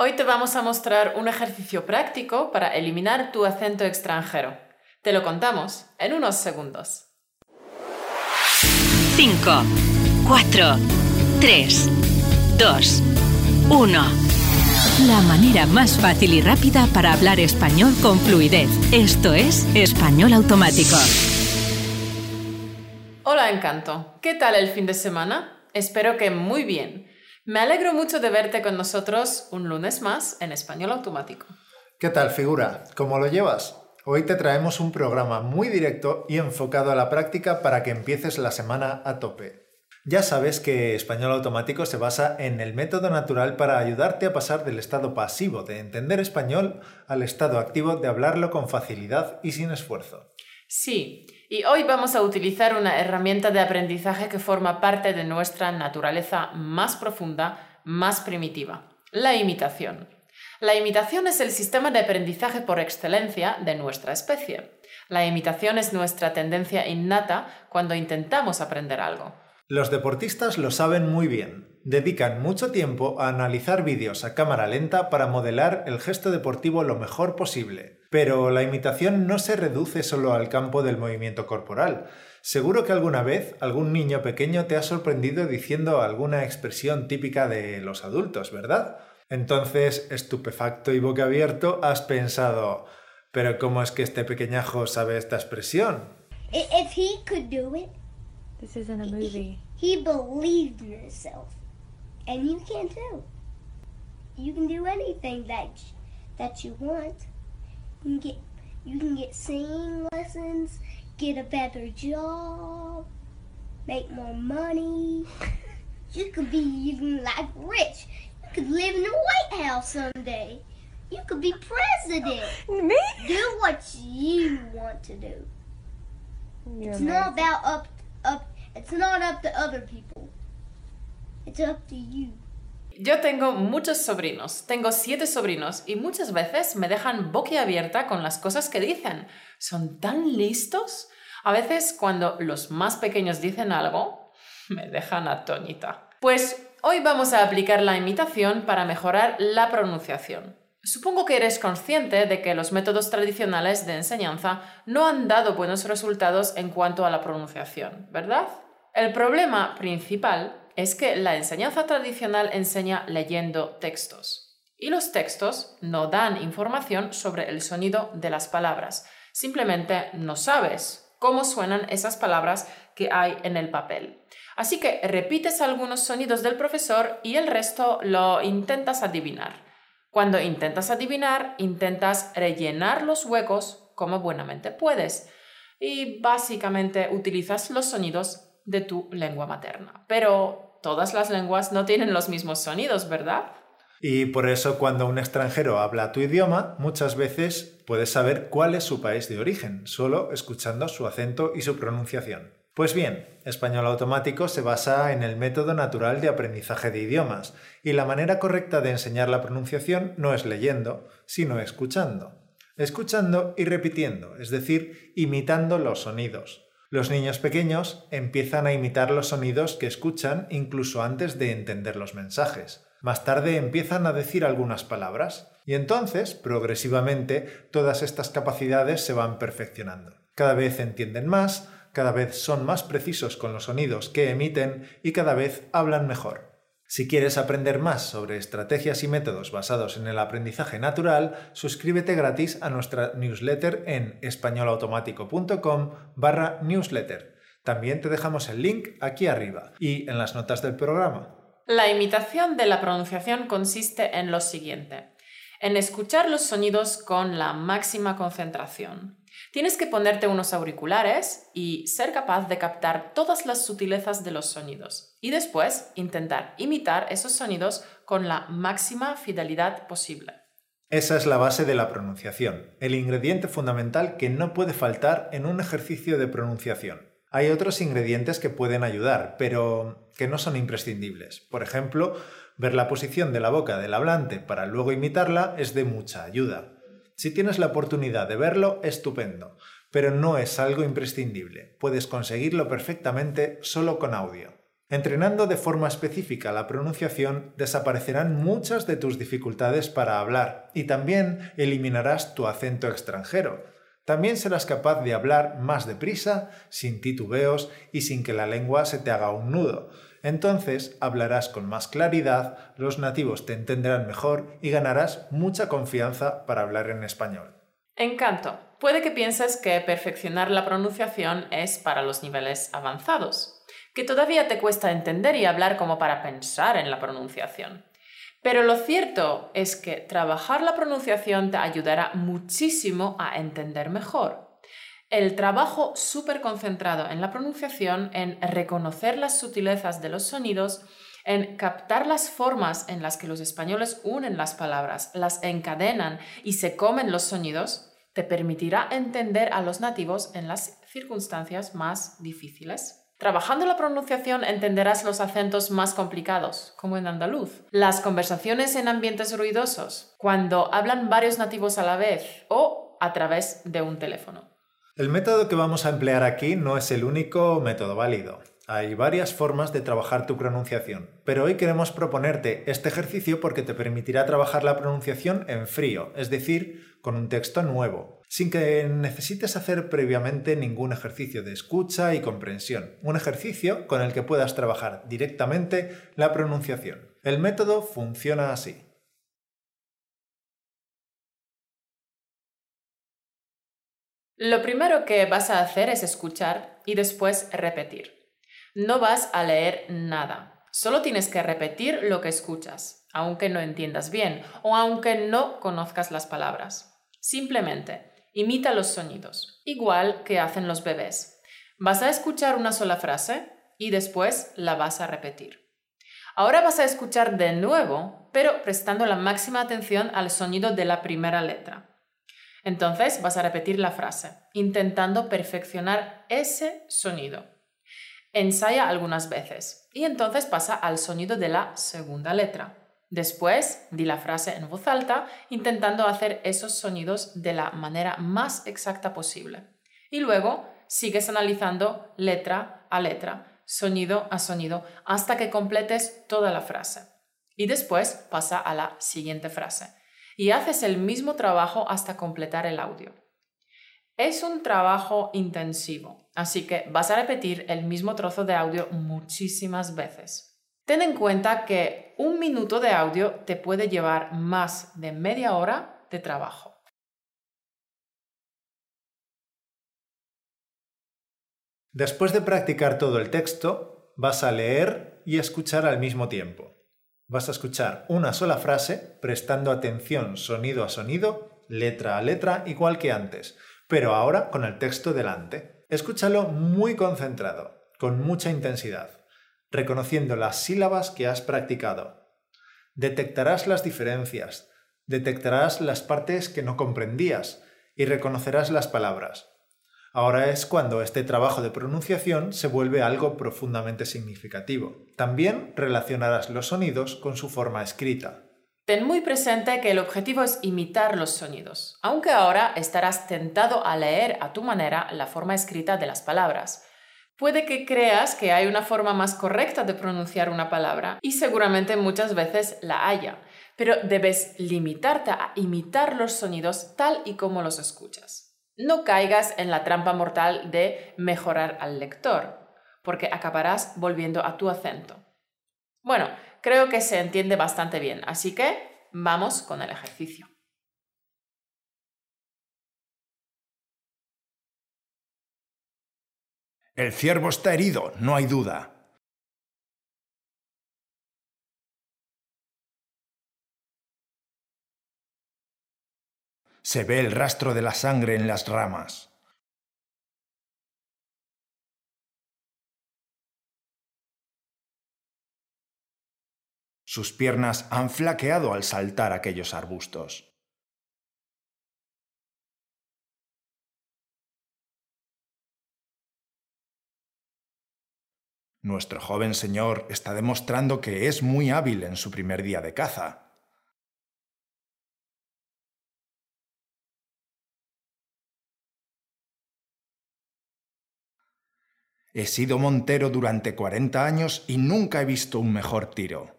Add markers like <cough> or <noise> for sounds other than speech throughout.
Hoy te vamos a mostrar un ejercicio práctico para eliminar tu acento extranjero. Te lo contamos en unos segundos. 5, 4, 3, 2, 1. La manera más fácil y rápida para hablar español con fluidez. Esto es Español Automático. Hola Encanto, ¿qué tal el fin de semana? Espero que muy bien. Me alegro mucho de verte con nosotros un lunes más en Español Automático. ¿Qué tal, figura? ¿Cómo lo llevas? Hoy te traemos un programa muy directo y enfocado a la práctica para que empieces la semana a tope. Ya sabes que Español Automático se basa en el método natural para ayudarte a pasar del estado pasivo de entender español al estado activo de hablarlo con facilidad y sin esfuerzo. Sí, y hoy vamos a utilizar una herramienta de aprendizaje que forma parte de nuestra naturaleza más profunda, más primitiva, la imitación. La imitación es el sistema de aprendizaje por excelencia de nuestra especie. La imitación es nuestra tendencia innata cuando intentamos aprender algo. Los deportistas lo saben muy bien. Dedican mucho tiempo a analizar vídeos a cámara lenta para modelar el gesto deportivo lo mejor posible. Pero la imitación no se reduce solo al campo del movimiento corporal. Seguro que alguna vez algún niño pequeño te ha sorprendido diciendo alguna expresión típica de los adultos, ¿verdad? Entonces, estupefacto y boquiabierto, has pensado, pero ¿cómo es que este pequeñajo sabe esta expresión? If he could do it, This isn't a movie. he believed in himself, and you can too. You can do anything that that you want. You can get you can get singing lessons, get a better job, make more money. <laughs> You could be even like rich. You could live in the White House someday. You could be president. <laughs> Me? Do what you want to do. You're It's not about up up it's not up to other people. Yo tengo muchos sobrinos, tengo siete sobrinos y muchas veces me dejan boquiabierta con las cosas que dicen. Son tan listos. A veces cuando los más pequeños dicen algo, <laughs> me dejan atónita. Pues hoy vamos a aplicar la imitación para mejorar la pronunciación. Supongo que eres consciente de que los métodos tradicionales de enseñanza no han dado buenos resultados en cuanto a la pronunciación, ¿verdad? El problema principal es que la enseñanza tradicional enseña leyendo textos y los textos no dan información sobre el sonido de las palabras. Simplemente no sabes cómo suenan esas palabras que hay en el papel. Así que repites algunos sonidos del profesor y el resto lo intentas adivinar. Cuando intentas adivinar, intentas rellenar los huecos como buenamente puedes y básicamente utilizas los sonidos de tu lengua materna. Pero todas las lenguas no tienen los mismos sonidos, ¿verdad? Y por eso cuando un extranjero habla tu idioma, muchas veces puedes saber cuál es su país de origen, solo escuchando su acento y su pronunciación. Pues bien, Español Automático se basa en el método natural de aprendizaje de idiomas, y la manera correcta de enseñar la pronunciación no es leyendo, sino escuchando. Escuchando y repitiendo, es decir, imitando los sonidos. Los niños pequeños empiezan a imitar los sonidos que escuchan incluso antes de entender los mensajes. Más tarde empiezan a decir algunas palabras y entonces, progresivamente, todas estas capacidades se van perfeccionando. Cada vez entienden más, cada vez son más precisos con los sonidos que emiten y cada vez hablan mejor. Si quieres aprender más sobre estrategias y métodos basados en el aprendizaje natural, suscríbete gratis a nuestra newsletter en españolautomático.com barra newsletter. También te dejamos el link aquí arriba y en las notas del programa. La imitación de la pronunciación consiste en lo siguiente, en escuchar los sonidos con la máxima concentración. Tienes que ponerte unos auriculares y ser capaz de captar todas las sutilezas de los sonidos y después intentar imitar esos sonidos con la máxima fidelidad posible. Esa es la base de la pronunciación, el ingrediente fundamental que no puede faltar en un ejercicio de pronunciación. Hay otros ingredientes que pueden ayudar, pero que no son imprescindibles. Por ejemplo, ver la posición de la boca del hablante para luego imitarla es de mucha ayuda. Si tienes la oportunidad de verlo, estupendo, pero no es algo imprescindible. Puedes conseguirlo perfectamente solo con audio. Entrenando de forma específica la pronunciación, desaparecerán muchas de tus dificultades para hablar y también eliminarás tu acento extranjero. También serás capaz de hablar más deprisa, sin titubeos y sin que la lengua se te haga un nudo. Entonces hablarás con más claridad, los nativos te entenderán mejor y ganarás mucha confianza para hablar en español. Encanto. Puede que pienses que perfeccionar la pronunciación es para los niveles avanzados que todavía te cuesta entender y hablar como para pensar en la pronunciación. Pero lo cierto es que trabajar la pronunciación te ayudará muchísimo a entender mejor. El trabajo súper concentrado en la pronunciación, en reconocer las sutilezas de los sonidos, en captar las formas en las que los españoles unen las palabras, las encadenan y se comen los sonidos, te permitirá entender a los nativos en las circunstancias más difíciles. Trabajando la pronunciación entenderás los acentos más complicados, como en andaluz, las conversaciones en ambientes ruidosos, cuando hablan varios nativos a la vez o a través de un teléfono. El método que vamos a emplear aquí no es el único método válido. Hay varias formas de trabajar tu pronunciación, pero hoy queremos proponerte este ejercicio porque te permitirá trabajar la pronunciación en frío, es decir, con un texto nuevo, sin que necesites hacer previamente ningún ejercicio de escucha y comprensión, un ejercicio con el que puedas trabajar directamente la pronunciación. El método funciona así. Lo primero que vas a hacer es escuchar y después repetir. No vas a leer nada. Solo tienes que repetir lo que escuchas, aunque no entiendas bien o aunque no conozcas las palabras. Simplemente imita los sonidos, igual que hacen los bebés. Vas a escuchar una sola frase y después la vas a repetir. Ahora vas a escuchar de nuevo, pero prestando la máxima atención al sonido de la primera letra. Entonces vas a repetir la frase, intentando perfeccionar ese sonido. Ensaya algunas veces y entonces pasa al sonido de la segunda letra. Después di la frase en voz alta intentando hacer esos sonidos de la manera más exacta posible. Y luego sigues analizando letra a letra, sonido a sonido, hasta que completes toda la frase. Y después pasa a la siguiente frase. Y haces el mismo trabajo hasta completar el audio. Es un trabajo intensivo, así que vas a repetir el mismo trozo de audio muchísimas veces. Ten en cuenta que un minuto de audio te puede llevar más de media hora de trabajo. Después de practicar todo el texto, vas a leer y escuchar al mismo tiempo. Vas a escuchar una sola frase prestando atención sonido a sonido, letra a letra, igual que antes pero ahora con el texto delante. Escúchalo muy concentrado, con mucha intensidad, reconociendo las sílabas que has practicado. Detectarás las diferencias, detectarás las partes que no comprendías y reconocerás las palabras. Ahora es cuando este trabajo de pronunciación se vuelve algo profundamente significativo. También relacionarás los sonidos con su forma escrita. Ten muy presente que el objetivo es imitar los sonidos, aunque ahora estarás tentado a leer a tu manera la forma escrita de las palabras. Puede que creas que hay una forma más correcta de pronunciar una palabra y seguramente muchas veces la haya, pero debes limitarte a imitar los sonidos tal y como los escuchas. No caigas en la trampa mortal de mejorar al lector, porque acabarás volviendo a tu acento. Bueno, creo que se entiende bastante bien, así que vamos con el ejercicio. El ciervo está herido, no hay duda. Se ve el rastro de la sangre en las ramas. Sus piernas han flaqueado al saltar aquellos arbustos. Nuestro joven señor está demostrando que es muy hábil en su primer día de caza. He sido montero durante 40 años y nunca he visto un mejor tiro.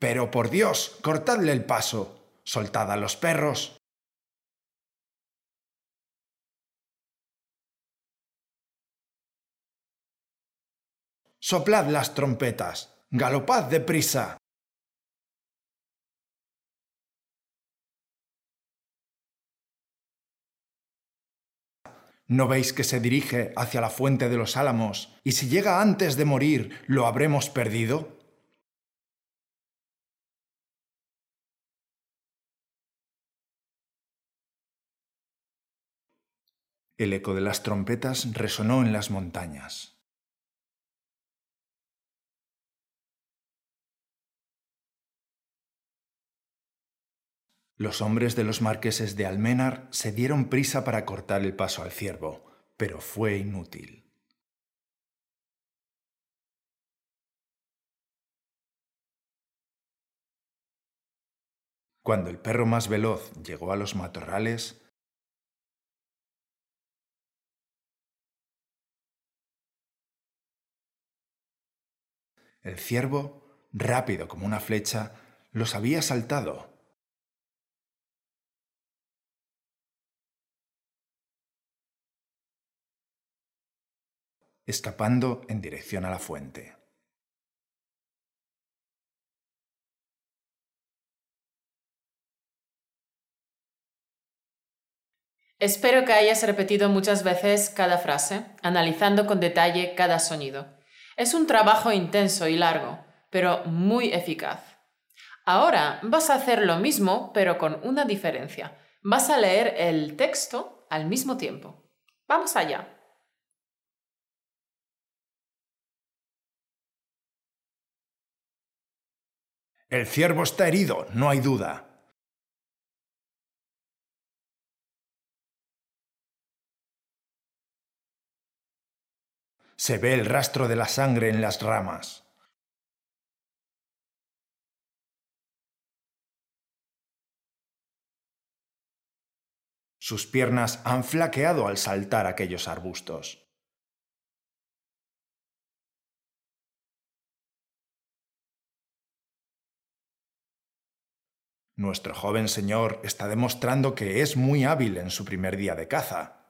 Pero por Dios, cortadle el paso, soltad a los perros. Soplad las trompetas, galopad deprisa. ¿No veis que se dirige hacia la fuente de los álamos y si llega antes de morir lo habremos perdido? El eco de las trompetas resonó en las montañas. Los hombres de los marqueses de Almenar se dieron prisa para cortar el paso al ciervo, pero fue inútil. Cuando el perro más veloz llegó a los matorrales, el ciervo, rápido como una flecha, los había saltado escapando en dirección a la fuente. Espero que hayas repetido muchas veces cada frase, analizando con detalle cada sonido. Es un trabajo intenso y largo, pero muy eficaz. Ahora vas a hacer lo mismo, pero con una diferencia. Vas a leer el texto al mismo tiempo. Vamos allá. El ciervo está herido, no hay duda. Se ve el rastro de la sangre en las ramas. Sus piernas han flaqueado al saltar aquellos arbustos. Nuestro joven señor está demostrando que es muy hábil en su primer día de caza.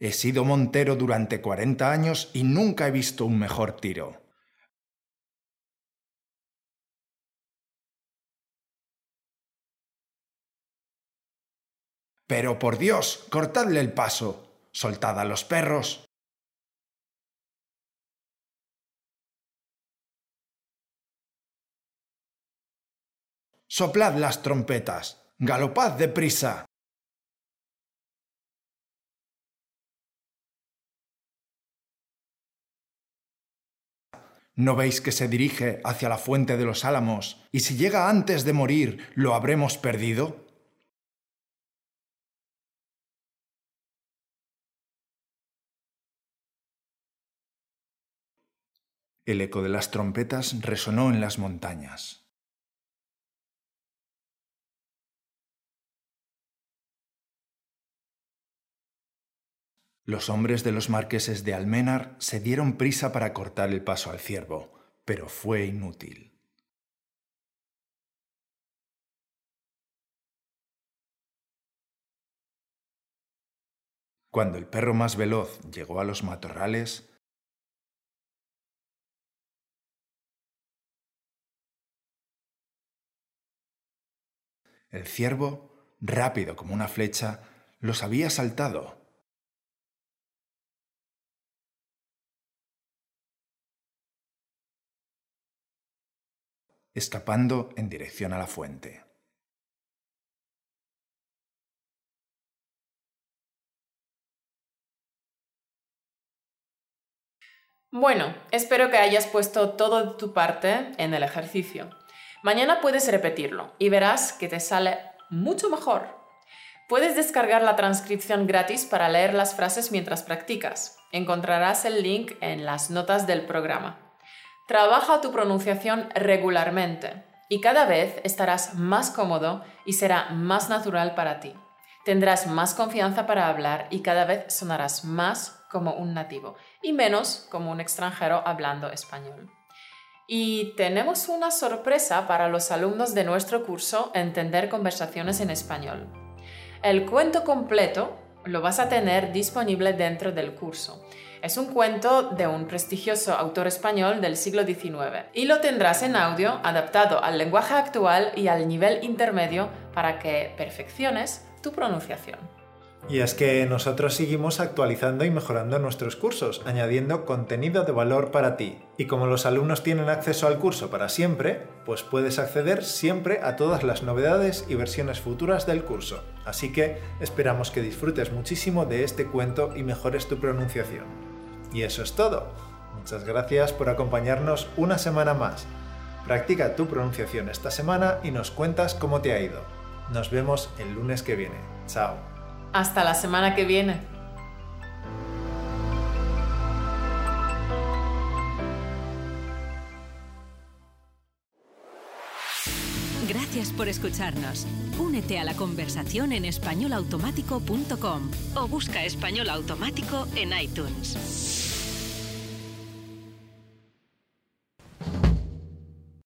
He sido montero durante 40 años y nunca he visto un mejor tiro. Pero por Dios, cortadle el paso, soltad a los perros. Soplad las trompetas, galopad deprisa. ¿No veis que se dirige hacia la fuente de los álamos y si llega antes de morir lo habremos perdido? El eco de las trompetas resonó en las montañas. Los hombres de los marqueses de Almenar se dieron prisa para cortar el paso al ciervo, pero fue inútil. Cuando el perro más veloz llegó a los matorrales, el ciervo, rápido como una flecha, los había saltado escapando en dirección a la fuente. Bueno, espero que hayas puesto todo de tu parte en el ejercicio. Mañana puedes repetirlo y verás que te sale mucho mejor. Puedes descargar la transcripción gratis para leer las frases mientras practicas. Encontrarás el link en las notas del programa. Trabaja tu pronunciación regularmente y cada vez estarás más cómodo y será más natural para ti. Tendrás más confianza para hablar y cada vez sonarás más como un nativo y menos como un extranjero hablando español. Y tenemos una sorpresa para los alumnos de nuestro curso Entender conversaciones en español. El cuento completo lo vas a tener disponible dentro del curso. Es un cuento de un prestigioso autor español del siglo XIX y lo tendrás en audio adaptado al lenguaje actual y al nivel intermedio para que perfecciones tu pronunciación. Y es que nosotros seguimos actualizando y mejorando nuestros cursos, añadiendo contenido de valor para ti. Y como los alumnos tienen acceso al curso para siempre, pues puedes acceder siempre a todas las novedades y versiones futuras del curso. Así que esperamos que disfrutes muchísimo de este cuento y mejores tu pronunciación. Y eso es todo. Muchas gracias por acompañarnos una semana más. Practica tu pronunciación esta semana y nos cuentas cómo te ha ido. Nos vemos el lunes que viene. Chao. Hasta la semana que viene. Gracias por escucharnos. Únete a la conversación en españolautomático.com o busca español automático en iTunes.